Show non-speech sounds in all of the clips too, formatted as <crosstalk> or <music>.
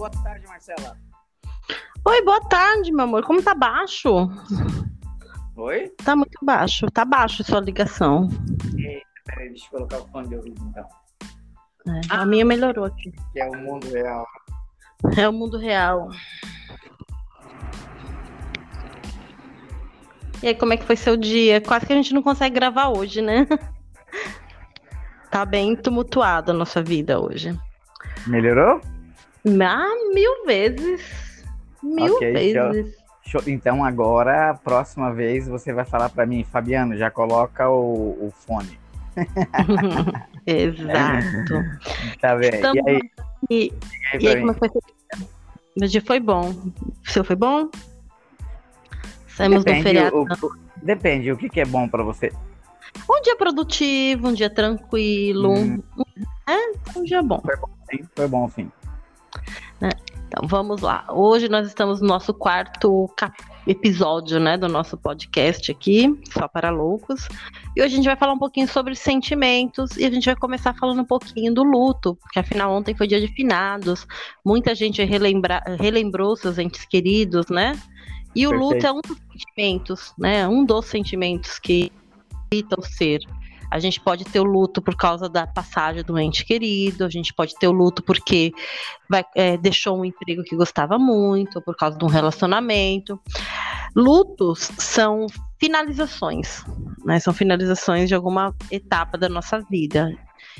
Boa tarde, Marcela. Oi, boa tarde, meu amor. Como tá baixo? Oi? Tá muito baixo. Tá baixo sua ligação. Eita, peraí, deixa eu colocar o fone de ouvido então. É, a minha melhorou aqui. Que é o mundo real. É o mundo real. E aí, como é que foi seu dia? Quase que a gente não consegue gravar hoje, né? Tá bem tumultuada a nossa vida hoje. Melhorou? Ah, mil vezes. Mil Ok, vezes. Show. Então agora, a próxima vez, você vai falar pra mim, Fabiano, já coloca o, o fone. <laughs> Exato. Tá bem? Estamos E aí? E, E aí, como foi? Meu dia foi bom. O seu foi bom? Saímos do Depende, feriado. o, o- depende, o que, que é bom pra você? Um dia produtivo, um dia tranquilo. Hum. É, um dia bom. Sim, foi bom, sim. Então, vamos lá. Hoje nós estamos no nosso quarto episódio, né, do nosso podcast aqui, só para loucos. E hoje a gente vai falar um pouquinho sobre sentimentos e a gente vai começar falando um pouquinho do luto, porque afinal ontem foi dia de finados. Muita gente relembra, relembrou seus entes queridos, né? E o luto é um dos sentimentos, né? Um dos sentimentos que o ser. A gente pode ter o luto por causa da passagem do ente querido, a gente pode ter o luto porque vai- é, deixou um emprego que gostava muito, ou por causa de um relacionamento. Lutos são finalizações, né? São finalizações de alguma etapa da nossa vida.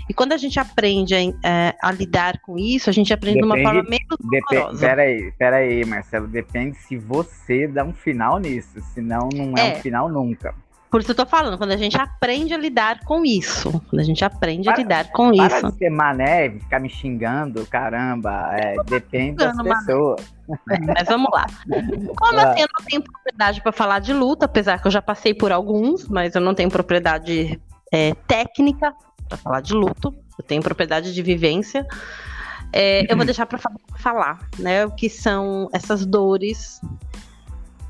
E quando a gente aprende a, é, a lidar com isso, a gente aprende de uma Depende- forma menos Depende. dolorosa. Peraí, peraí, Marcelo. Depende se você dá um final nisso. Senão não é, É. um final nunca. Por isso eu tô falando, quando a gente aprende a lidar com isso. Quando a gente aprende a Para- lidar com Para isso. de ser mané, ficar me xingando, caramba. É, depende das pessoas. Mas vamos lá. Como Vai. assim, eu não tenho propriedade para falar de luta, apesar que eu já passei por alguns, mas eu não tenho propriedade é, técnica para falar de luto. Eu tenho propriedade de vivência. É, eu vou <clears throat> deixar para falar, né, o que são essas dores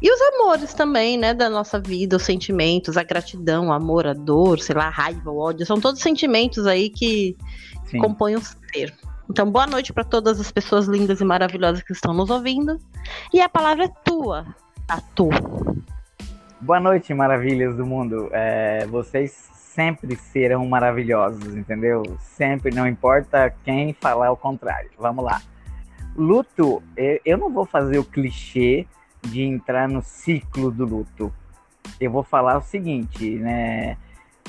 e os amores também, né, da nossa vida, os sentimentos, a gratidão, o amor, a dor, sei lá, a raiva, o ódio, são todos sentimentos aí que Sim. compõem o ser. Então, boa noite para todas as pessoas lindas e maravilhosas que estão nos ouvindo. E a palavra é tua, Tatu. Boa noite, maravilhas do mundo. É, vocês sempre serão maravilhosos, entendeu? Sempre, não importa quem falar o contrário. Vamos lá. Luto, eu- eu não vou fazer o clichê de entrar no ciclo do luto. Eu vou falar o seguinte, né?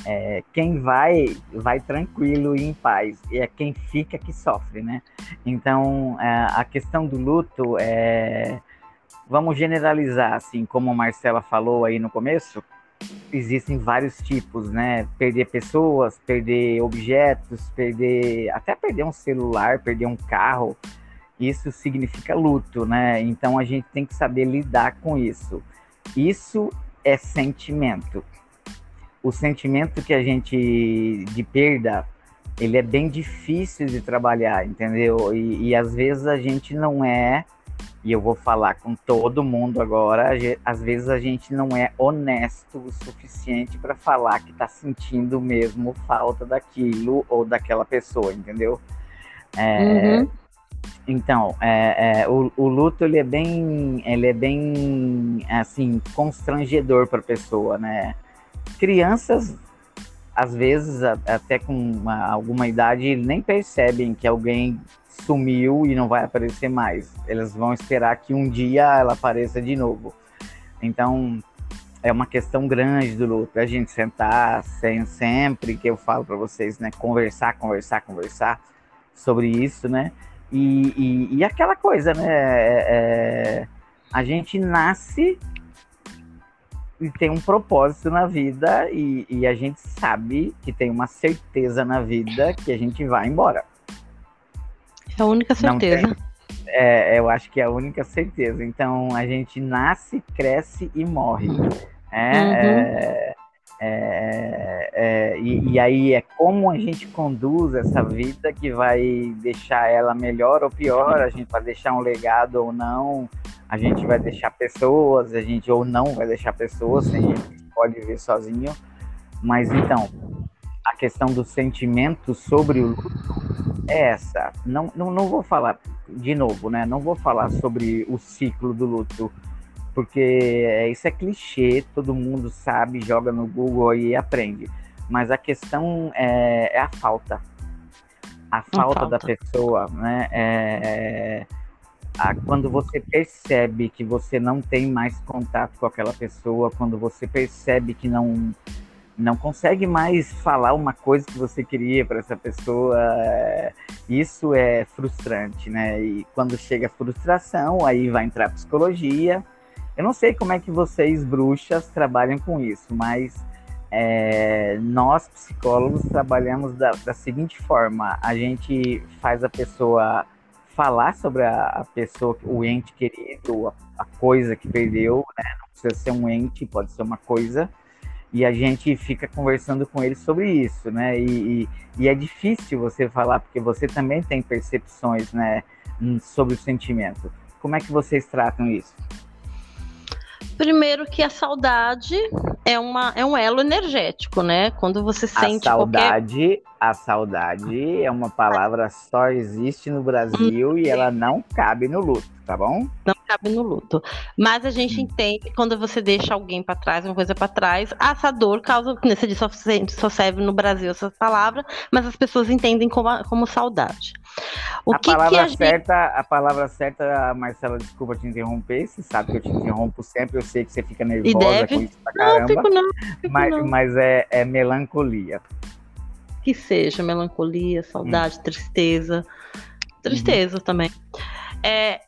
É, quem vai, vai tranquilo e em paz. E é quem fica que sofre, né? Então, é, a questão do luto é vamos generalizar, assim, como a Marcela falou aí no começo, existem vários tipos, né? Perder pessoas, perder objetos, perder. até perder um celular, perder um carro. Isso significa luto, né? Então a gente tem que saber lidar com isso. Isso é sentimento. O sentimento que a gente de perda, ele é bem difícil de trabalhar, entendeu? E, e às vezes a gente não é e eu vou falar com todo mundo agora, às vezes a gente não é honesto o suficiente para falar que tá sentindo mesmo falta daquilo ou daquela pessoa, entendeu? É, Uhum. Então, é, é, o, o luto ele é bem, ele é bem assim constrangedor para a pessoa, né? Crianças às vezes a- até com uma- alguma idade nem percebem que alguém sumiu e não vai aparecer mais. Elas vão esperar que um dia ela apareça de novo. Então é uma questão grande do luto. A gente sentar sem, sempre que eu falo para vocês, né? Conversar, conversar, conversar sobre isso, né? E, e, e aquela coisa, né? é- é, a gente nasce e tem um propósito na vida e, e a gente sabe que tem uma certeza na vida que a gente vai embora. É a única certeza. É, eu acho que é a única certeza. Então a gente nasce, cresce e morre. É, Uhum. é, é, é, e, e aí é como a gente conduz essa vida que vai deixar ela melhor ou pior, a gente vai deixar um legado ou não, a gente vai deixar pessoas, a gente ou não vai deixar pessoas, tem gente pode viver sozinho. Mas então, a questão do sentimento sobre o luto é essa. Não, não, não vou falar de novo, né? Não vou falar sobre o ciclo do luto, porque isso é clichê, todo mundo sabe, joga no Google e aprende. Mas a questão é, é a falta. A falta, falta, da pessoa, né? É, a, quando você percebe que você não tem mais contato com aquela pessoa, quando você percebe que não não consegue mais falar uma coisa que você queria para essa pessoa, é, isso é frustrante, né? E quando chega a frustração, aí vai entrar a psicologia. Eu não sei como é que vocês, bruxas, trabalham com isso, mas é, nós, psicólogos, trabalhamos da, da, seguinte forma: a gente faz a pessoa falar sobre a, a pessoa, o ente querido, a, a coisa que perdeu, né? Não precisa ser um ente, pode ser uma coisa e a gente fica conversando com eles sobre isso, né? E, e, e, é difícil você falar, porque você também tem percepções, né, sobre o sentimento. Como é que vocês tratam isso? Primeiro que a saudade é, uma, é um elo energético, né? Quando você sente a saudade, qualquer... a saudade é uma palavra só existe no Brasil hum, e ela não cabe no luto, tá bom? Não cabe no luto. Mas a gente entende quando você deixa alguém para trás, uma coisa para trás, essa dor causa, como você disse, só, só serve no Brasil essa palavra, mas as pessoas entendem como, como saudade. O a que palavra que a certa, gente... a palavra certa, Marcela, desculpa te interromper, você sabe que eu te interrompo sempre, eu sei que você fica nervosa com isso pra caramba. Não, fico não, fico mas, não. mas é, é melancolia. Que seja melancolia, saudade, hum. tristeza. Tristeza uhum. também. É,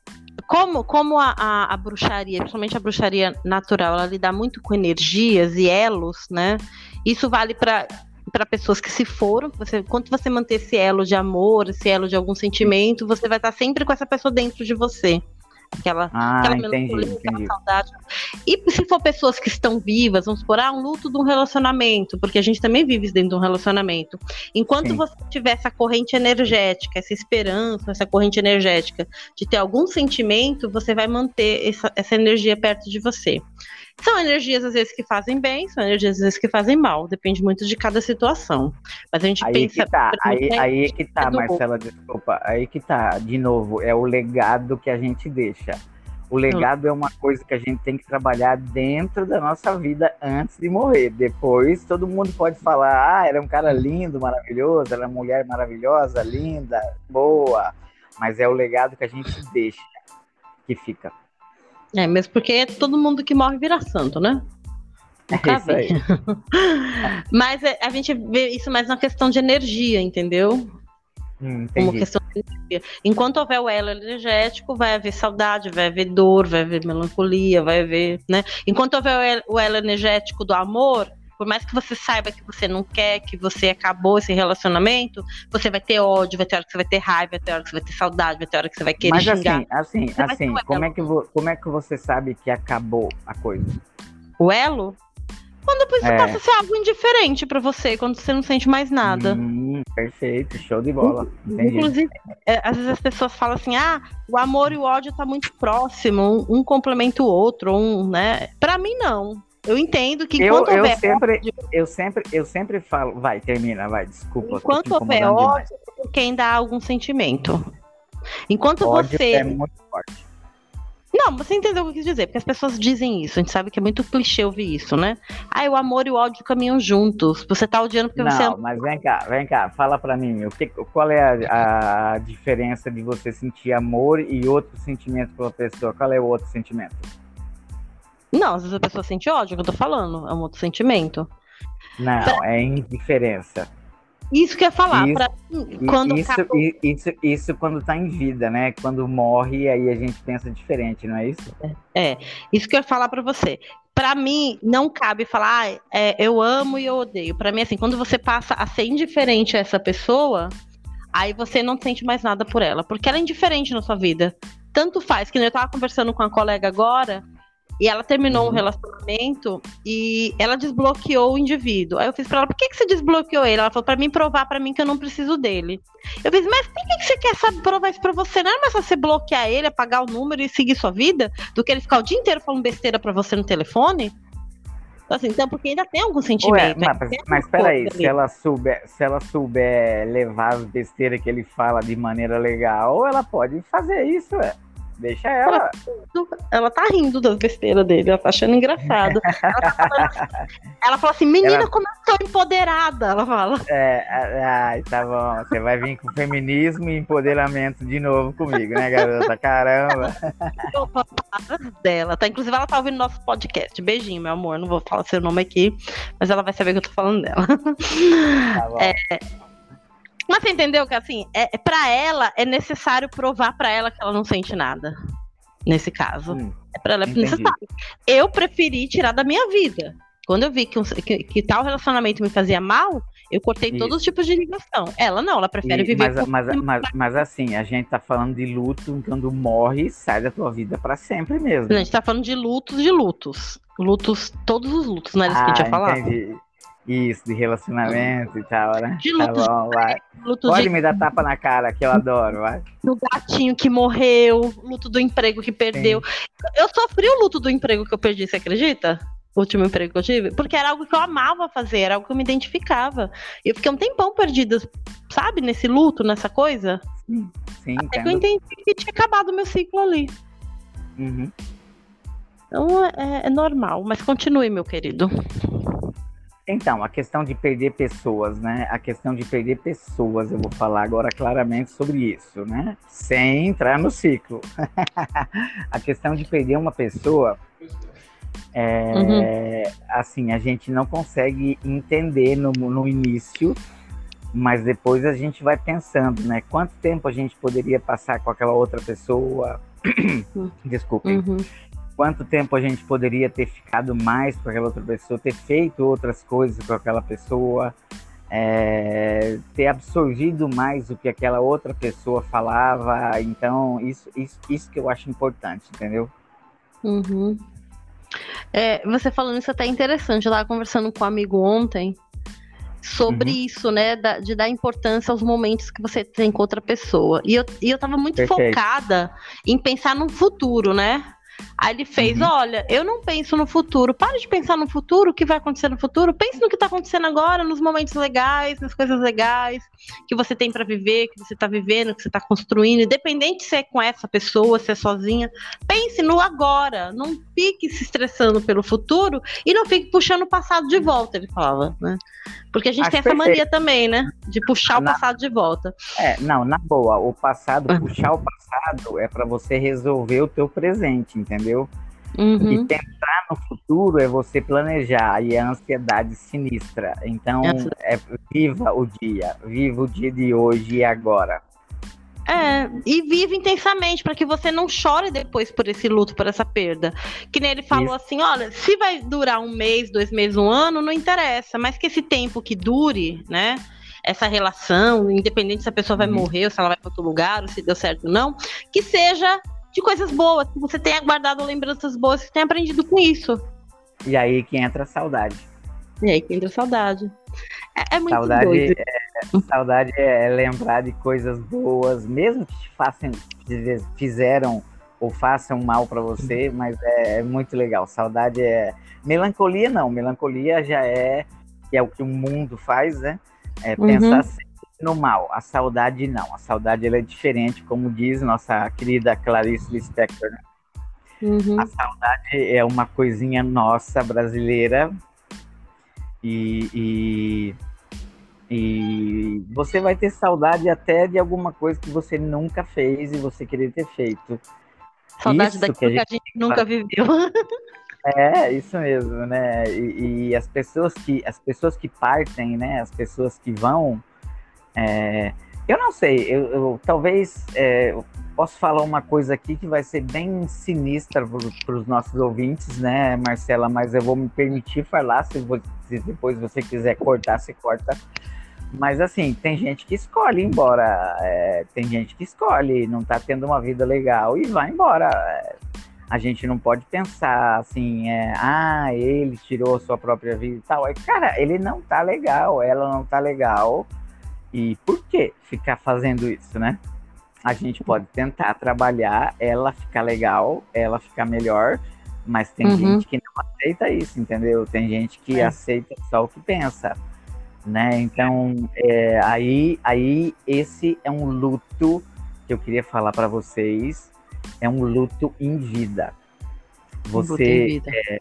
como, como a, a, a, bruxaria, principalmente a bruxaria natural, ela lida muito com energias e elos, né? Isso vale para para pessoas que se foram, você, quando você manter esse elo de amor, esse elo de algum sentimento, você vai estar sempre com essa pessoa dentro de você. Aquela, ah, aquela entendi, entendi. saudade. E se for pessoas que estão vivas, vamos supor, ah, um luto de um relacionamento, porque a gente também vive dentro de um relacionamento. Enquanto Sim. você tiver essa corrente energética, essa esperança, essa corrente energética de ter algum sentimento, você vai manter essa, essa energia perto de você. São energias às vezes que fazem bem, são energias às vezes que fazem mal, depende muito de cada situação. Mas a gente aí pensa. Que tá, aí, aí que tá, Marcela, desculpa. Aí que tá, de novo, é o legado que a gente deixa. O legado hum. é uma coisa que a gente tem que trabalhar dentro da nossa vida antes de morrer. Depois, todo mundo pode falar: ah, era um cara lindo, maravilhoso, era uma mulher maravilhosa, linda, boa. Mas é o legado que a gente deixa que fica. É, mesmo porque todo mundo que morre vira santo, né? Nunca é aí. <laughs> Mas é, a gente vê isso mais na questão de energia, entendeu? Hum, Como questão de energia. Enquanto houver o elo energético, vai haver saudade, vai haver dor, vai haver melancolia, vai haver, né? Enquanto houver o elo energético do amor, por mais que você saiba que você não quer, que você acabou esse relacionamento, você vai ter ódio, vai ter hora que você vai ter raiva, vai ter hora que você vai ter saudade, vai ter hora que você vai querer Mas xingar. assim, assim, assim, como é, que como é que você sabe que acabou a coisa? O elo? Quando depois é. passa a ser algo indiferente para você, quando você não sente mais nada. Hum, perfeito, show de bola. Entendi. Inclusive, é, às vezes as pessoas falam assim: ah, o amor e o ódio tá muito próximo, um, um complementa o outro, um, né? Para mim, não. Eu entendo que enquanto eu, eu houver sempre, ódio, eu sempre, eu sempre falo, vai, termina, vai, desculpa. Enquanto houver ódio, demais. quem dá algum sentimento. Enquanto ódio você é muito forte. Não, você entendeu o que eu quis dizer, porque as pessoas dizem isso, a gente sabe que é muito clichê ouvir isso, né? Ah, o amor e o ódio caminham juntos. Você tá odiando porque não, você. Não, mas vem cá, vem cá, fala pra mim, o que, qual é a, a diferença de você sentir amor e outro sentimento pela pessoa? Qual é o outro sentimento? Não, às vezes a pessoa sente ódio, é o que eu tô falando, é um outro sentimento. Não, pra... é indiferença. Isso que eu ia falar. Isso, pra... quando isso, acabou... isso, isso quando tá em vida, né? Quando morre, aí a gente pensa diferente, não é isso? É, é. isso que eu ia falar para você. Para mim, não cabe falar, ah, é, eu amo e eu odeio. Para mim, assim, quando você passa a ser indiferente a essa pessoa, aí você não sente mais nada por ela, porque ela é indiferente na sua vida. Tanto faz, que eu tava conversando com a colega agora, e ela terminou uhum. um relacionamento e ela desbloqueou o indivíduo. Aí eu fiz pra ela, por que, que você desbloqueou ele? Ela falou, pra mim provar pra mim que eu não preciso dele. Eu fiz, mas por que, que você quer saber, provar isso pra você? Não é mais você bloquear ele, apagar o número e seguir sua vida? Do que ele ficar o dia inteiro falando besteira pra você no telefone? Então, assim, então, porque ainda tem algum sentimento. Ué, mas, mas peraí, se ela, souber, se ela souber levar as besteiras que ele fala de maneira legal, ela pode fazer isso, é. Deixa ela. Ela, ela tá rindo das besteiras dele, ela tá achando engraçado. <laughs> ela, tá falando, ela fala assim: menina, ela... como eu tô empoderada. Ela fala. É, ai, tá bom. Você vai vir com feminismo e empoderamento de novo comigo, né, garota? Caramba. <laughs> dela, tá? Inclusive, ela tá ouvindo nosso podcast. Beijinho, meu amor. Não vou falar seu nome aqui, mas ela vai saber que eu tô falando dela. Tá bom. É, mas você entendeu que assim, é, é para ela é necessário provar para ela que ela não sente nada. Nesse caso. Hum, é para ela é necessário. Eu preferi tirar da minha vida. Quando eu vi que, um, que, que tal relacionamento me fazia mal, eu cortei Isso. todos os tipos de ligação. Ela não, ela prefere e, viver mas, mas, mas, mas, assim, a gente tá falando de luto, quando morre, sai da tua vida para sempre mesmo. Não, a gente tá falando de lutos de lutos. Lutos, todos os lutos, não era isso ah, que a gente ia falar? Entendi. Isso, de relacionamento e tal, né? De luto tá bom, vai. Luto Pode de... me dar tapa na cara, que eu adoro, vai. Do gatinho que morreu, luto do emprego que perdeu. Sim. Eu sofri o luto do emprego que eu perdi, você acredita? O último emprego que eu tive, porque era algo que eu amava fazer, era algo que eu me identificava. E eu fiquei um tempão perdida, sabe, nesse luto, nessa coisa. Sim, sim. Até que eu entendi que tinha acabado o meu ciclo ali. Uhum. Então é, é normal, mas continue, meu querido. Então, a questão de perder pessoas, né? A questão de perder pessoas, eu vou falar agora claramente sobre isso, né? Sem entrar no ciclo. <laughs> a questão de perder uma pessoa, é, uhum. assim, a gente não consegue entender no, no início, mas depois a gente vai pensando, né? Quanto tempo a gente poderia passar com aquela outra pessoa? Desculpem. Uhum <coughs> quanto tempo a gente poderia ter ficado mais com aquela outra pessoa, ter feito outras coisas com aquela pessoa, é, ter absorvido mais o que aquela outra pessoa falava. Então, isso, isso, isso que eu acho importante, entendeu? Uhum. É, você falando isso é até interessante. Eu estava conversando com um amigo ontem sobre uhum. isso, né? Da, de dar importância aos momentos que você tem com outra pessoa. E eu, e eu tava muito Perfeito. focada em pensar no futuro, né? Aí ele fez: uhum. olha, eu não penso no futuro. Para de pensar no futuro, o que vai acontecer no futuro. Pense no que está acontecendo agora, nos momentos legais, nas coisas legais que você tem para viver, que você está vivendo, que você está construindo. Independente se é com essa pessoa, se é sozinha. Pense no agora. Não fique se estressando pelo futuro e não fique puxando o passado de volta, ele falava, né? Porque a gente Acho tem essa perfeito. mania também, né? De puxar na... o passado de volta. É, não, na boa, o passado, puxar o passado é para você resolver o teu presente, entendeu? Uhum. E tentar no futuro é você planejar e a ansiedade sinistra. Então, é, viva o dia, viva o dia de hoje e agora. É, e vive intensamente para que você não chore depois por esse luto, por essa perda. Que nem ele falou Isso. assim: olha, se vai durar um mês, dois meses, um ano, não interessa, mas que esse tempo que dure, né? Essa relação, independente se a pessoa vai uhum. morrer ou se ela vai para outro lugar, ou se deu certo ou não, que seja de coisas boas, que você tenha guardado lembranças boas, que tenha aprendido com isso. E aí que entra a saudade. E aí que entra a saudade. É, é muito saudade doido. É, saudade é lembrar de coisas boas, mesmo que te façam, fizeram ou façam mal para você, mas é, é, muito legal. Saudade é. Melancolia não, melancolia já é que é o que o mundo faz, né? É uhum. pensar sempre no mal. A saudade não. A saudade ela é diferente, como diz nossa querida Clarice Lispector. Né? Uhum. A saudade é uma coisinha nossa brasileira e, e, e, você vai ter saudade até de alguma coisa que você nunca fez e você queria ter feito. Saudade isso daquilo que a gente, que a gente nunca viveu. <laughs> É, isso mesmo, né? E, e, as pessoas que as pessoas que partem, né? As pessoas que vão, é, eu não sei, eu, eu talvez é, eu posso falar uma coisa aqui que vai ser bem sinistra para os nossos ouvintes, né, Marcela? Mas eu vou me permitir falar, se, se depois você quiser cortar, você corta. Mas assim, tem gente que escolhe ir embora, é, tem gente que escolhe, não tá tendo uma vida legal e vai embora. A gente não pode pensar assim, é, ah, ele tirou a sua própria vida e tal. É, cara, ele não tá legal, ela não tá legal e por que ficar fazendo isso, né? A gente pode tentar trabalhar ela ficar legal, ela ficar melhor, Mas tem uhum. gente que não aceita isso, entendeu? Tem gente que é. aceita só o que pensa, né? Então, é, aí, aí esse é um luto que eu queria falar para vocês. É um luto em vida. Você um luto em vida. É,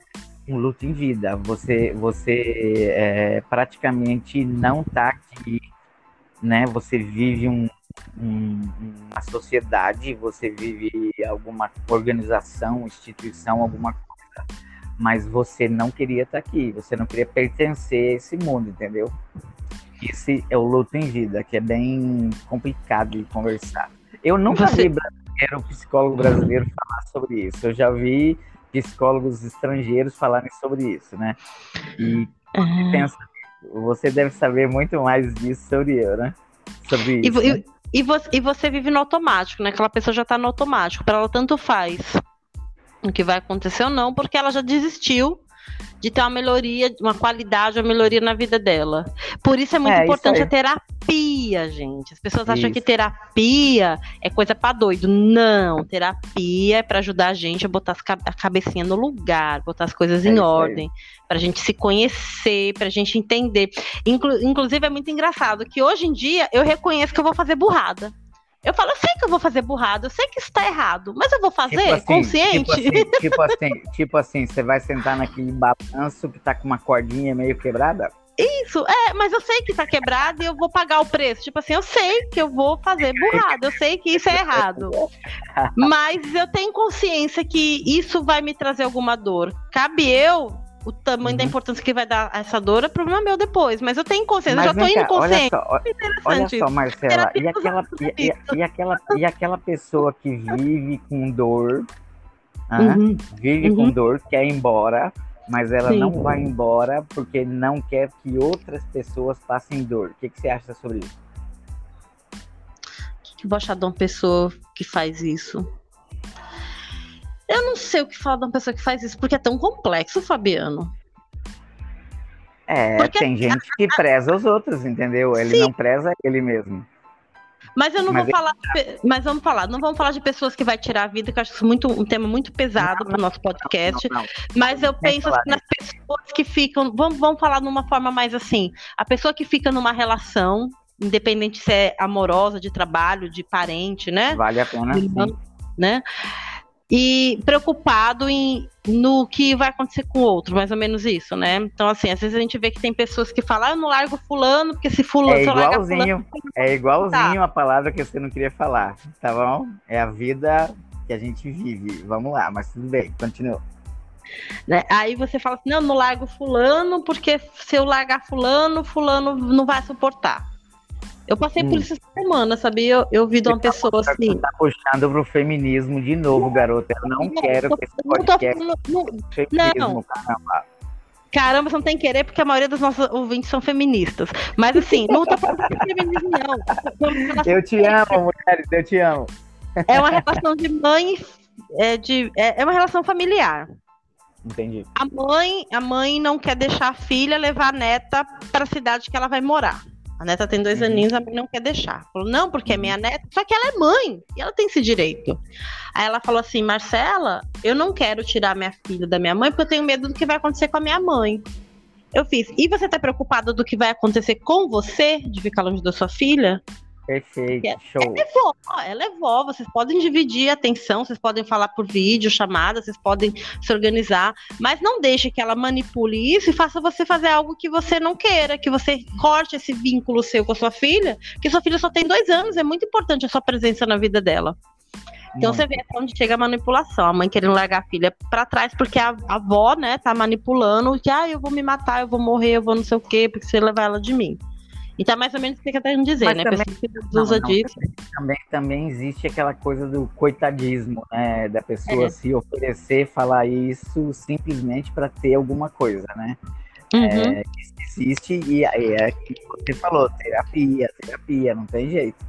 um luto em vida. Você, você é, praticamente não está aqui, né? Você vive um, um, uma sociedade, você vive alguma organização, instituição, alguma coisa, mas você não queria estar aqui, você não queria pertencer a esse mundo, entendeu? Esse é o luto em vida, que é bem complicado de conversar. Eu nunca você... vi brasileiro, psicólogo brasileiro falar sobre isso. Eu já vi psicólogos estrangeiros falarem sobre isso, né? E uhum. pensa, você deve saber muito mais disso sobre eu, né? Sobre isso. E, né? E você, e você vive no automático, né? Aquela pessoa já tá no automático. Para ela tanto faz o que vai acontecer ou não, porque ela já desistiu de ter uma melhoria, uma qualidade, uma melhoria na vida dela. Por isso é muito é, importante a terapia, gente. As pessoas isso. acham que terapia é coisa para doido. Não, terapia é para ajudar a gente a botar a cabecinha no lugar, botar as coisas é em ordem, para a gente se conhecer, para a gente entender. Inclu inclusive é muito engraçado que hoje em dia eu reconheço que eu vou fazer burrada. Eu falo, eu sei que eu vou fazer burrado, eu sei que isso tá errado, mas eu vou fazer tipo assim, consciente. Tipo assim, <laughs> tipo assim, tipo assim, você vai sentar naquele balanço que tá com uma cordinha meio quebrada? Isso, é, mas eu sei que tá quebrado e eu vou pagar o preço. Tipo assim, eu sei que eu vou fazer burrado, eu sei que isso é errado. Mas eu tenho consciência que isso vai me trazer alguma dor. Cabe eu o tamanho uhum. da importância que vai dar essa dor é problema meu depois. Mas eu tenho consciência, mas eu já tô indo consciente. Olha só, olha só Marcela, e aquela, e, e, aquela, e aquela pessoa que vive com dor, uhum. vive uhum. com dor, quer ir embora, mas ela Sim. não vai embora porque não quer que outras pessoas passem dor. O que, que você acha sobre isso? O que, que eu vou achar de uma pessoa que faz isso? Eu não sei o que falar de uma pessoa que faz isso, porque é tão complexo, Fabiano. É, porque tem gente que preza os outros, entendeu? Ele Sim. não preza ele mesmo. Mas eu não mas vou falar, mas vamos falar, não vamos falar de pessoas que vai tirar a vida, que eu acho isso muito, um tema muito pesado para o nosso podcast. Não, não, mas eu penso assim, nas pessoas que ficam, vamos, vamos falar numa forma mais assim, a pessoa que fica numa relação, independente se é amorosa, de trabalho, de parente, né? Vale a pena. sim. Né? E preocupado em, no que vai acontecer com o outro, mais ou menos isso, né? Então, assim, às vezes a gente vê que tem pessoas que falam, ah, eu não largo fulano, porque se fulano... É igualzinho, fulano, é igualzinho tá. a palavra que você não queria falar, tá bom? É a vida que a gente vive, vamos lá, mas tudo bem, continua. Né? Aí você fala assim, não, não largo fulano, porque se eu largar fulano, fulano não vai suportar. Eu passei hum. por isso essa semana, sabia? Eu, eu vi de uma tá pessoa assim. Você tá puxando pro feminismo de novo, garota. Eu não, não quero tô, que esse podcast. Não, não, não. caramba. Caramba, você não tem querer, porque a maioria dos nossos ouvintes são feministas. Mas assim, não tô falando de feminismo, não. Eu te amo, mulheres, eu te amo. É uma relação de mãe, é, de, é, é uma relação familiar. Entendi. A mãe, a mãe não quer deixar a filha levar a neta para a cidade que ela vai morar. A neta tem dois uhum. aninhos, a mãe não quer deixar. Falou, não, porque é minha uhum. neta, só que ela é mãe e ela tem esse direito. Aí ela falou assim: Marcela, eu não quero tirar minha filha da minha mãe porque eu tenho medo do que vai acontecer com a minha mãe. Eu fiz, e você tá preocupada do que vai acontecer com você, de ficar longe da sua filha? Perfeito, é, show. Ela é vó, ela é vó, vocês podem dividir a atenção, vocês podem falar por vídeo, chamada, vocês podem se organizar, mas não deixe que ela manipule isso e faça você fazer algo que você não queira, que você corte esse vínculo seu com a sua filha, que sua filha só tem dois anos, é muito importante a sua presença na vida dela. Então você vê onde chega a manipulação, a mãe querendo largar a filha para trás porque a, a avó, né, tá manipulando que ah, eu vou me matar, eu vou morrer, eu vou não sei o quê, porque você levar ela de mim. Então, mais ou menos o que eu quero dizer, Mas né? Também, que usa não, disso. Também, também existe aquela coisa do coitadismo, né? Da pessoa é. se oferecer, falar isso simplesmente para ter alguma coisa, né? Uhum. É, existe e é que você falou, terapia, terapia, não tem jeito.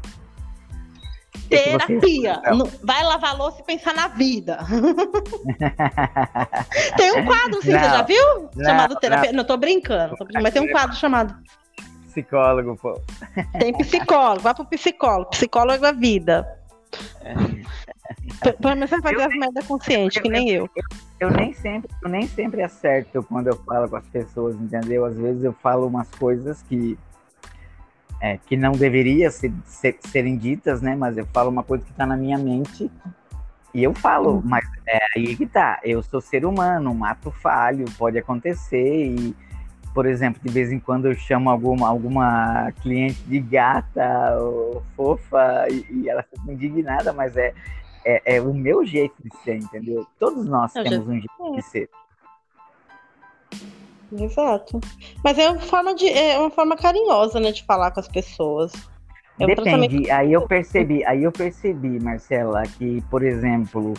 Terapia. Vai lavar louça e pensar na vida. <laughs> tem um quadro, assim, não, você já viu? Não, chamado terapia. Não, não tô brincando, tô brincando, mas tem um quadro chamado psicólogo, pô. Tem psicólogo, vai pro psicólogo. Psicólogo é vida. Pelo menos você fazer as merda consciente, que nem eu. eu. Eu nem sempre, eu nem sempre acerto quando eu falo com as pessoas, entendeu? Às vezes eu falo umas coisas que é, que não deveria ser, ser, serem ditas, né? Mas eu falo uma coisa que está na minha mente e eu falo, uhum. mas é aí que tá. Eu sou ser humano, um ato falho, pode acontecer e por exemplo, de vez em quando eu chamo alguma, alguma cliente de gata ou fofa e, e ela fica indignada, mas é, é, é, o meu jeito de ser, entendeu? Todos nós eu temos já... um jeito de ser. Exato. Mas é uma forma de é uma forma carinhosa, né, de falar com as pessoas. É Depende. Aí eu percebi, aí eu percebi, Marcela, que, por exemplo,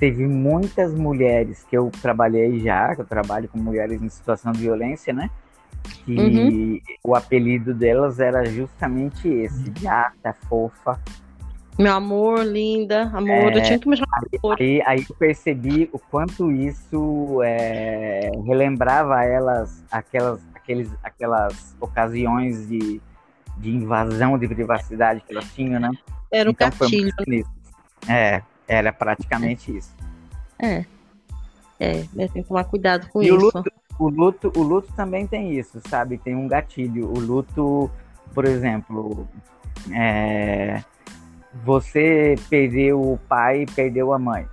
teve muitas mulheres que eu trabalhei já, que eu trabalho com mulheres em situação de violência, né? Que uhum. o apelido delas era justamente esse, gata, fofa. Meu amor, linda, amor, é, eu tinha que me chamar aí, aí, eu percebi o quanto isso é, relembrava elas aquelas, aqueles, aquelas ocasiões de, de invasão de privacidade que elas tinham, né? Era um então, gatilho. É, era praticamente isso. É. É, tem que tomar cuidado com e isso. O luto, o luto, o luto também tem isso, sabe? Tem um gatilho. O luto, por exemplo, é, você perdeu o pai, perdeu a mãe.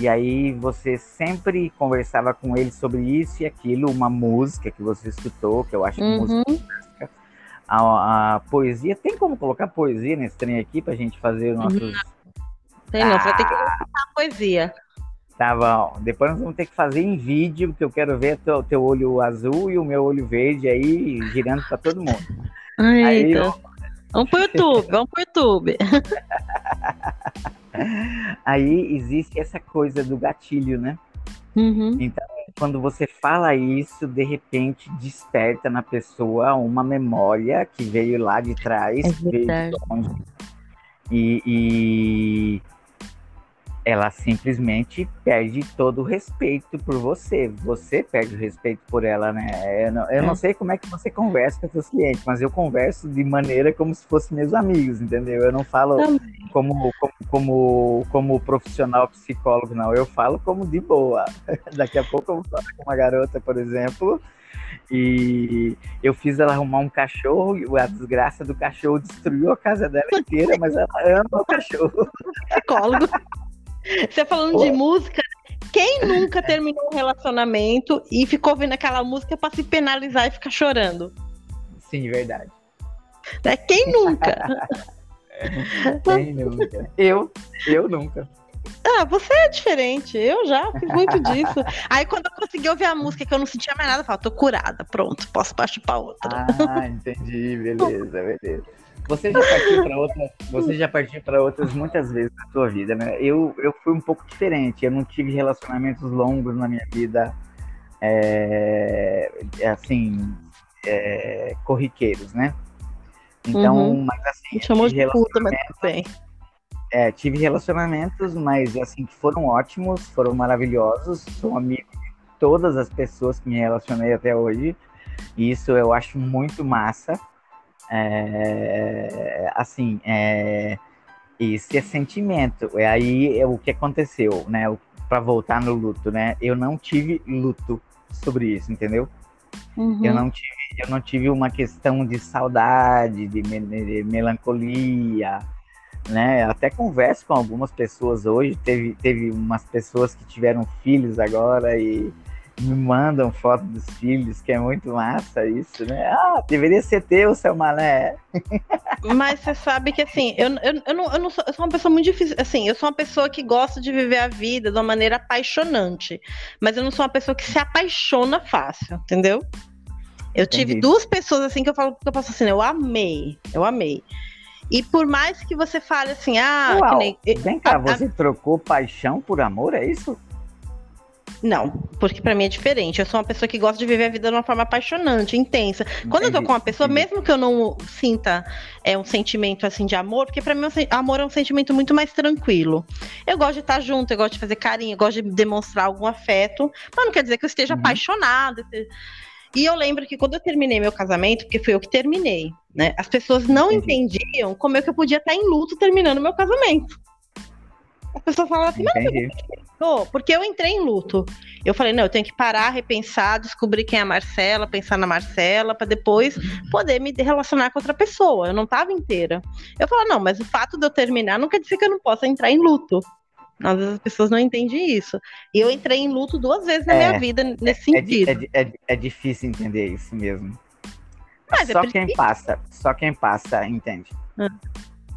E aí você sempre conversava com ele sobre isso e aquilo, uma música que você escutou, que eu acho uhum. música a, a, poesia, tem como colocar poesia nesse trem aqui pra gente fazer nossos tem não, ah. vai ter que a poesia. Tá bom. Depois nós vamos ter que fazer em vídeo, porque eu quero ver teu, teu olho azul e o meu olho verde aí girando para todo mundo. Aí, eu... Vamos pro YouTube, vamos pro YouTube. <laughs> aí existe essa coisa do gatilho, né? Uhum. Então, quando você fala isso, de repente desperta na pessoa uma memória que veio lá de trás, é veio de onde. E, e, ela simplesmente perde todo o respeito por você. Você perde o respeito por ela, né? Eu não, eu é. não sei como é que você conversa com seus clientes, mas eu converso de maneira como se fossem meus amigos, entendeu? Eu não falo como, como, como, como profissional psicólogo, não. Eu falo como de boa. <laughs> Daqui a pouco eu vou falar com uma garota, por exemplo, e eu fiz ela arrumar um cachorro, e a desgraça do cachorro destruiu a casa dela inteira, mas ela ama o cachorro. Psicólogo. <laughs> Você falando Pô. de música, quem nunca terminou um relacionamento e ficou ouvindo aquela música para se penalizar e ficar chorando? Sim, verdade. É, quem nunca? <laughs> quem nunca? Eu, eu nunca. Ah, você é diferente. Eu já fiz muito disso. <laughs> Aí quando eu consegui ouvir a música que eu não sentia mais nada, eu falo, tô curada, pronto, posso partir pra outra. Ah, entendi, beleza, beleza. Você já partiu para outras, você já partiu para outras muitas vezes na sua vida, né? Eu, eu fui um pouco diferente. Eu não tive relacionamentos longos na minha vida, é, assim, é, corriqueiros, né? Então, uhum. mas assim, chamou de puta, mas tudo bem. É, tive relacionamentos, mas assim que foram ótimos, foram maravilhosos. Sou amigo de todas as pessoas que me relacionei até hoje. E isso eu acho muito massa. É, assim, é, esse é sentimento. É aí é o que aconteceu, né? Para voltar no luto, né? Eu não tive luto sobre isso, entendeu? Uhum. Eu não tive, eu não tive uma questão de saudade, de, me, de melancolia, né? Até converso com algumas pessoas hoje. Teve, teve umas pessoas que tiveram filhos agora e me mandam foto dos filhos, que é muito massa isso, né? Ah, deveria ser teu, seu mané. Mas você sabe que assim, eu, eu, eu, não, eu, não sou, eu sou uma pessoa muito difícil. Assim, eu sou uma pessoa que gosta de viver a vida de uma maneira apaixonante. Mas eu não sou uma pessoa que se apaixona fácil, entendeu? Eu Entendi. tive duas pessoas assim que eu falo que eu posso assim, eu amei, eu amei. E por mais que você fale assim, ah, Uau, nem, vem cá, a, você a... trocou paixão por amor, é isso? Não, porque para mim é diferente. Eu sou uma pessoa que gosta de viver a vida de uma forma apaixonante, intensa. Quando entendi, eu tô com uma pessoa, mesmo que eu não sinta é, um sentimento assim de amor, porque para mim amor é um sentimento muito mais tranquilo. Eu gosto de estar junto, eu gosto de fazer carinho, eu gosto de demonstrar algum afeto, mas não quer dizer que eu esteja uhum. apaixonada. E eu lembro que quando eu terminei meu casamento, porque foi eu que terminei, né? As pessoas não entendi. entendiam como é que eu podia estar em luto terminando meu casamento. A pessoa fala assim, Entendi. porque eu entrei em luto. Eu falei, não, eu tenho que parar, repensar, descobrir quem é a Marcela, pensar na Marcela, para depois poder me relacionar com outra pessoa. Eu não estava inteira. Eu falo, não, mas o fato de eu terminar não quer dizer que eu não possa entrar em luto. Às vezes as pessoas não entendem isso. E eu entrei em luto duas vezes na é, minha vida nesse é, sentido. É, é, é, difícil entender isso mesmo. Mas é só quem passa, só quem passa entende.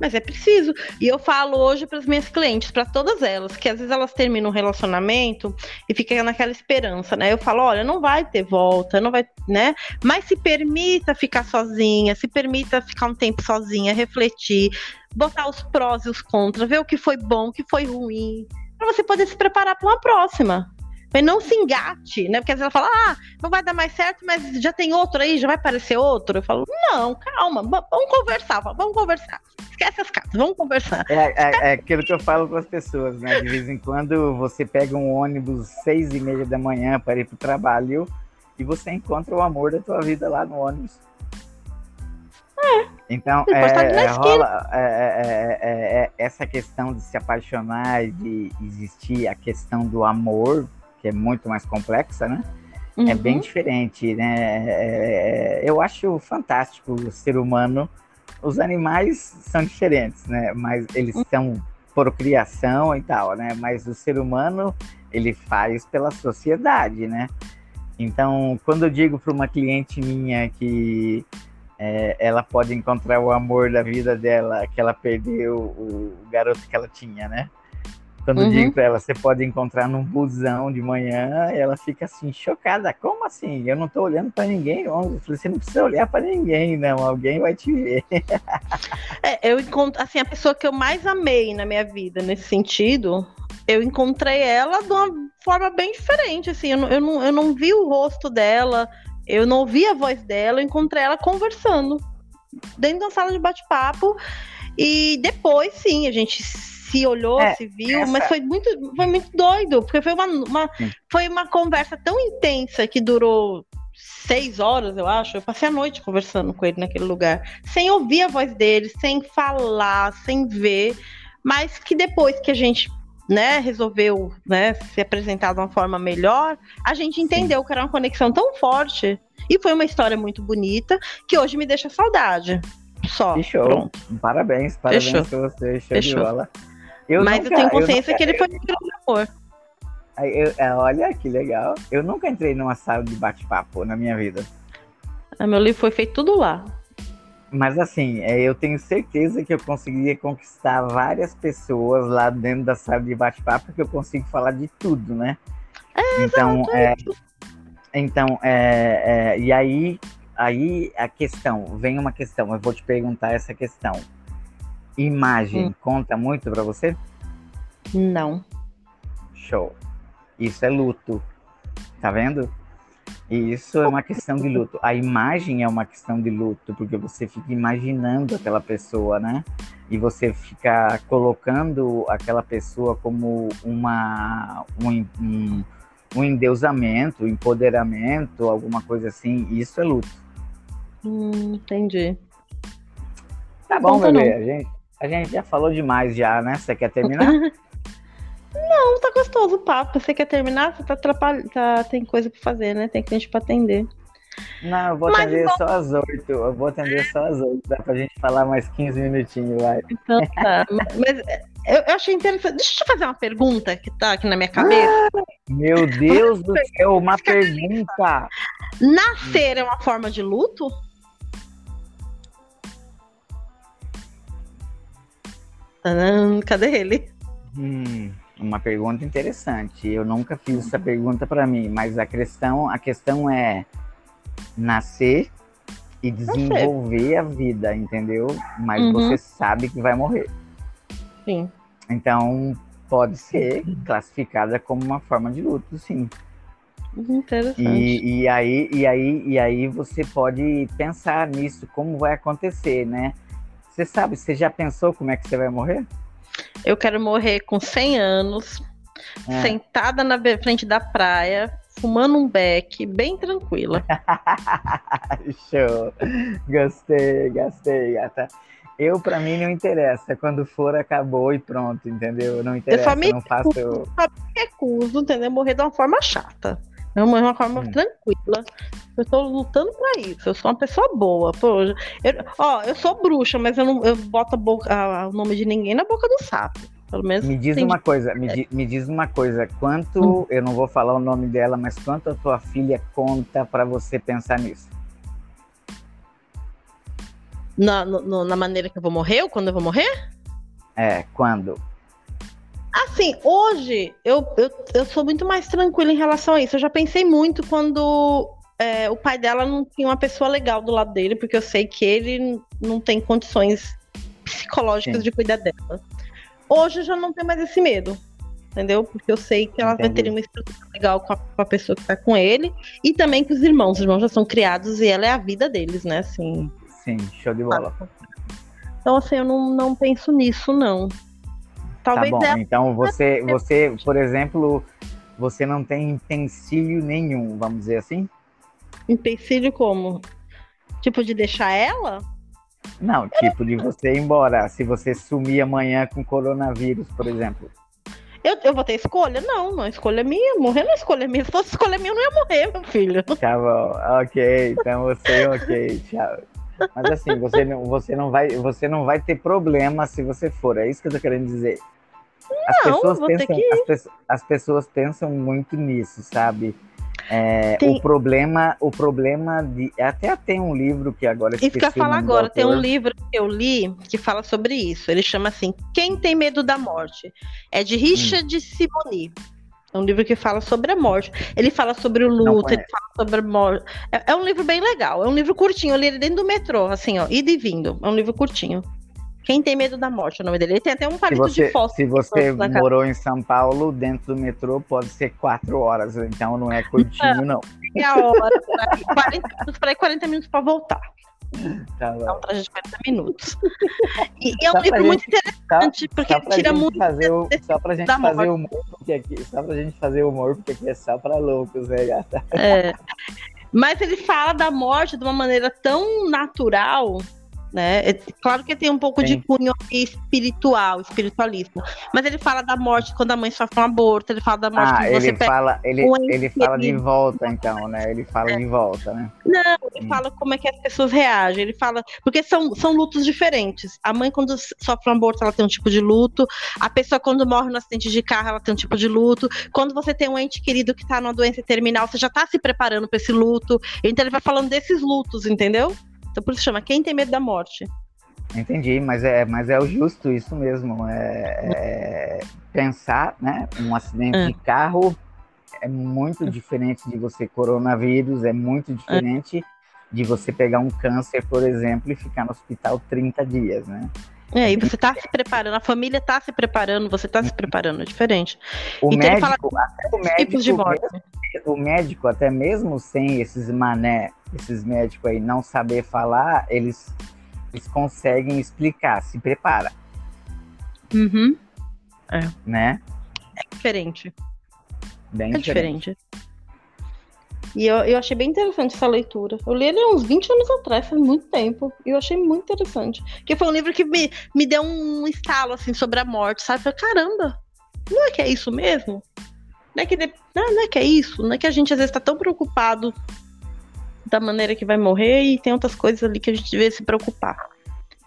Mas é preciso. E eu falo hoje para as minhas clientes, para todas elas, que às vezes elas terminam um relacionamento e ficam naquela esperança, né? Eu falo, olha, não vai ter volta, não vai, né? Mas se permita ficar sozinha, se permita ficar um tempo sozinha, refletir, botar os prós e os contras, ver o que foi bom, o que foi ruim, para você poder se preparar para uma próxima. Mas não se engate, né? Porque às vezes ela fala, ah, não vai dar mais certo, mas já tem outro aí, já vai aparecer outro. Eu falo, não, calma, vamos conversar, vamos conversar. Esquece as cartas, vamos conversar. É, é, é, aquilo que eu falo com as pessoas, né? De vez em quando você pega um ônibus seis e meia da manhã para ir para o trabalho e você encontra o amor da tua vida lá no ônibus. É. Então, é, é, rola é, é, é, essa questão de se apaixonar e de existir a questão do amor que é muito mais complexa, né? Uhum. É bem diferente, né? É, eu acho fantástico o ser humano. Os animais são diferentes, né? Mas eles uhum. são por criação e tal, né? Mas o ser humano ele faz pela sociedade, né? Então, quando eu digo para uma cliente minha que é, ela pode encontrar o amor da vida dela, que ela perdeu o garoto que ela tinha, né? Quando uhum. eu digo pra ela, você pode encontrar num busão de manhã, ela fica assim, chocada. Como assim? Eu não tô olhando para ninguém. Eu falei, você não precisa olhar para ninguém, não. Alguém vai te ver. <laughs> É, eu encontro, assim, a pessoa que eu mais amei na minha vida nesse sentido, eu encontrei ela de uma forma bem diferente, assim. Eu não, eu não, eu não vi o rosto dela, eu não ouvi a voz dela, eu encontrei ela conversando dentro da sala de bate-papo. E depois, sim, a gente se olhou, é, se viu, essa... mas foi muito, foi muito doido, porque foi uma, uma foi uma conversa tão intensa que durou seis horas, eu acho. Eu passei a noite conversando com ele naquele lugar, sem ouvir a voz dele, sem falar, sem ver, mas que depois que a gente né, resolveu né, se apresentar de uma forma melhor, a gente entendeu Sim. que era uma conexão tão forte e foi uma história muito bonita que hoje me deixa saudade. Só. Pronto. Parabéns, parabéns Fechou. pra você, Fechou. Eu Mas nunca, eu tenho consciência eu nunca, que ele foi pelo amor. Eu, é, olha que legal. Eu nunca entrei numa sala de bate-papo na minha vida. Ah, meu livro foi feito tudo lá. Mas assim, é, eu tenho certeza que eu conseguiria conquistar várias pessoas lá dentro da sala de bate-papo, porque eu consigo falar de tudo, né? É, então, é, então é, é, e aí, aí a questão, vem uma questão, eu vou te perguntar essa questão. Imagem hum. conta muito para você? Não. Show. Isso é luto. Tá vendo? Isso é uma questão de luto. A imagem é uma questão de luto, porque você fica imaginando aquela pessoa, né? E você fica colocando aquela pessoa como uma, um, um, um endeusamento, empoderamento, alguma coisa assim. Isso é luto. Hum, entendi. Tá bom, bom bebê. A gente, a gente já falou demais já, né? Você quer terminar? <laughs> Não, tá gostoso o papo. Você quer terminar? Você tá atrapalhando. Tá... Tem coisa pra fazer, né? Tem cliente pra atender. Não, eu vou Mas atender só às oito. Eu vou atender só às oito. Dá pra gente falar mais 15 minutinhos, vai. Então tá. Mas eu, eu, achei interessante. Deixa eu te fazer uma pergunta que tá aqui na minha cabeça. Ah, meu Deus do céu, uma pergunta. Nascer é uma forma de luto? Cadê ele? Hum, uma pergunta interessante. Eu nunca fiz essa pergunta para mim, mas a questão, a questão é nascer e desenvolver a vida, entendeu? Mas uhum. você sabe que vai morrer. Sim. Então pode ser classificada como uma forma de luto, sim. Interessante. E, e, aí, e, aí, e aí você pode pensar nisso, como vai acontecer, né? Você sabe, você já pensou como é que você vai morrer? Eu quero morrer com 100 anos, é. sentada na frente da praia, fumando um beck, bem tranquila. <laughs> Show. Gostei, gostei, gata. Eu, pra mim, não interessa. Quando for, acabou e pronto, entendeu? Não interessa, eu, me não faço... Eu recuso, entendeu? Morrer de uma forma chata. É uma, uma forma tranquila. Eu tô lutando pra isso. Eu sou uma pessoa boa. Pô, eu, ó, eu sou bruxa, mas eu não eu boto boca, a, o nome de ninguém na boca do sapo. Pelo menos. Me diz uma coisa, me, di, me, diz uma coisa. Quanto, hum. eu não vou falar o nome dela, mas quanto a tua filha conta para você pensar nisso? Na, no, na maneira que eu vou morrer ou quando eu vou morrer? É, quando? Assim, hoje eu, eu, eu sou muito mais tranquila em relação a isso. Eu já pensei muito quando é, o pai dela não tinha uma pessoa legal do lado dele, porque eu sei que ele não tem condições psicológicas Sim. de cuidar dela. Hoje eu já não tenho mais esse medo, entendeu? Porque eu sei que ela Entendi. vai ter uma estrutura legal com a, com a, pessoa que tá com ele e também com os irmãos. Os irmãos já são criados e ela é a vida deles, né? Assim. Sim, show de bola. Então, assim, eu não, não penso nisso, não. Talvez tá bom. Então você, você, por exemplo, você não tem empecilho nenhum, vamos dizer assim? Empecilho como? Tipo de deixar ela? Não, tipo de você ir embora. Se você sumir amanhã com coronavírus, por exemplo. Eu, eu vou ter escolha? Não, não escolha minha. Morrer não é escolha minha. Se fosse escolha minha, eu não ia morrer, meu filho. Tá bom, ok. Então você, ok, tchau. Mas assim, você não, você não vai, você não vai ter problema se você for. É isso que eu tô querendo dizer. As não, pessoas pensam, as, as, pessoas pensam muito nisso, sabe? É, tem... O problema, o problema de até tem um livro que agora isso que eu falo agora tem um livro que eu li que fala sobre isso. Ele chama assim Quem tem medo da morte. É de Richard hum. Simoni. É um livro que fala sobre a morte. Ele fala sobre o luto, ele fala sobre a morte. É, é, um livro bem legal. É um livro curtinho. Eu li ele dentro do metrô, assim, ó, ida e vindo. É um livro curtinho. Quem tem medo da morte é o nome dele. Ele tem até um palito você, de fósforo. Se você morou em São Paulo, dentro do metrô, pode ser quatro horas. Então não é curtinho, não. Meia hora, 40 minutos para ir, 40 minutos para voltar. Tá bom. É um trajeto de 40 minutos. E, <laughs> e é um livro gente, muito interessante, só, porque só tira muito. Fazer o, só pra gente fazer humor, porque aqui, só pra gente fazer humor, porque aqui é só pra loucos, né, gata? É. Mas ele fala da morte de uma maneira tão natural né? É, claro que tem um pouco Sim. de cunho espiritual, espiritualista, mas ele fala da morte quando a mãe sofre um aborto, ele fala da morte ah, quando ele você fala, ele, um ele fala de volta, então, né? Ele fala é. de volta, né? Não, ele hum. fala como é que as pessoas reagem, ele fala, porque são, são lutos diferentes. A mãe quando sofre um aborto, ela tem um tipo de luto, a pessoa quando morre no acidente de carro, ela tem um tipo de luto. Quando você tem um ente querido que tá numa doença terminal, você já tá se preparando para esse luto. Então ele vai falando desses lutos, entendeu? Então por isso chama Quem Tem Medo da Morte. Entendi, mas é, mas é o justo isso mesmo. É, é pensar, né? Um acidente é. de carro é muito diferente de você coronavírus, é muito diferente de você pegar um câncer, por exemplo, e ficar no hospital 30 dias, né? É, e você está se preparando, a família está se preparando, você está se preparando, é diferente. O então, médico, fala até o médico, tipos de morte. O médico, até mesmo sem esses mané, esses médicos aí não saber falar, eles, eles conseguem explicar, se prepara. Uhum. É. Né? É diferente. Bem é diferente. diferente. E eu, eu achei bem interessante essa leitura. Eu li ele uns 20 anos atrás, faz muito tempo. E eu achei muito interessante. Que foi um livro que me, me deu um estalo, assim, sobre a morte, sabe? Falei, caramba, não é que é isso mesmo? Não é que, não, não é que é isso? Não é que a gente às vezes tá tão preocupado da maneira que vai morrer e tem outras coisas ali que a gente devia se preocupar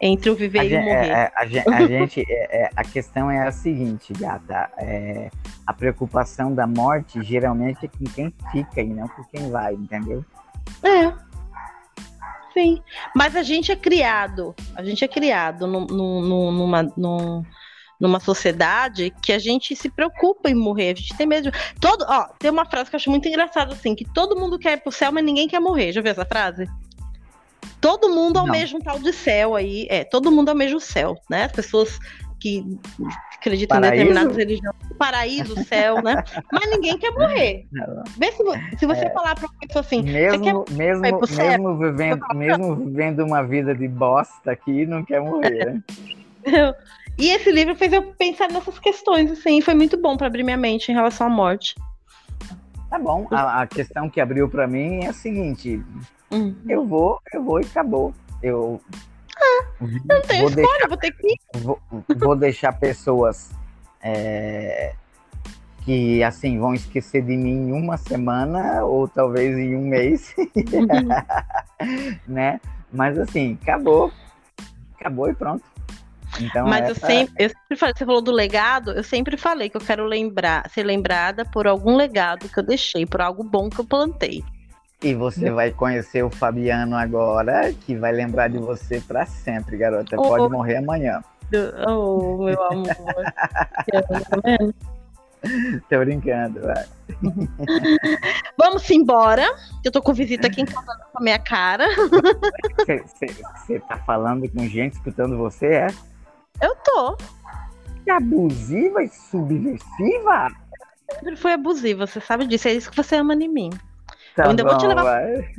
entre o viver a e gente, o morrer. É, a, a, gente, é, é, a questão é a seguinte, gata. É, a preocupação da morte geralmente é com quem fica e não com quem vai, entendeu? É. Sim. Mas a gente é criado, a gente é criado num, num, numa, num, numa sociedade que a gente se preocupa em morrer, a gente tem medo. De... Todo, ó, tem uma frase que eu acho muito engraçada assim, que todo mundo quer ir pro céu, mas ninguém quer morrer. Já viu essa frase? Todo mundo almeja um tal de céu aí. É, todo mundo almeja o céu, né? As pessoas que acreditam paraíso? em determinadas religiões. Paraíso, céu, né? Mas ninguém quer morrer. Vê se, se você é, falar pra uma pessoa assim. Mesmo, mesmo, mesmo, vivendo, mesmo vivendo uma vida de bosta aqui, não quer morrer, né? <laughs> E esse livro fez eu pensar nessas questões, assim, foi muito bom para abrir minha mente em relação à morte. Tá bom, a, a questão que abriu para mim é a seguinte: Hum. eu vou, eu vou e acabou. Eu Não tenho vou, escolha, deixar, vou ter que ir. vou, vou deixar pessoas é, que assim vão esquecer de mim em uma semana ou talvez em um mês, <laughs> né? Mas assim, acabou, acabou e pronto. Então, Mas eu essa- sempre, eu sempre falei, você falou do legado, eu sempre falei que eu quero lembrar, ser lembrada por algum legado que eu deixei, por algo bom que eu plantei. E você vai conhecer o Fabiano agora, que vai lembrar de você pra sempre, garota. Oh. Pode morrer amanhã. Oh, meu amor. <laughs> Tá? Tô brincando, vai. <laughs> Vamos embora. Eu tô com visita aqui em casa com a minha cara. Você tá falando com gente escutando você, é? Eu tô. Que abusiva e subversiva? Sempre fui abusiva, você sabe disso. É isso que você ama em mim. Tá Eu ainda vou te levar- vai.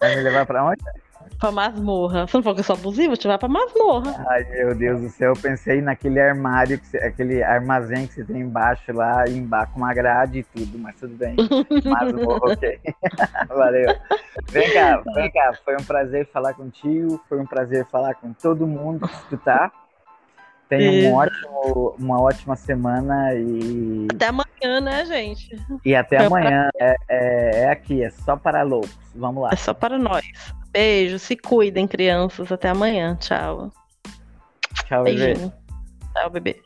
Vai me levar pra onde? Pra masmorra. Você não falou que eu sou abusiva? Vou te levar pra masmorra. Ai, meu Deus do céu, eu pensei naquele armário, que cê- aquele armazém que você tem embaixo lá, embaixo com uma grade e tudo, mas tudo bem. <laughs> Mas, ok. <laughs> Valeu. Vem cá, vem cá. Foi um prazer falar contigo, foi um prazer falar com todo mundo que escutar. Tenha um ótimo, uma ótima semana e, Até amanhã, né, gente? e até Foi amanhã. É, é, é aqui, é só para loucos. Vamos lá. É só para nós. Beijo, se cuidem, crianças. Até amanhã. Tchau. Tchau, bebê. Beijinho. Tchau, bebê.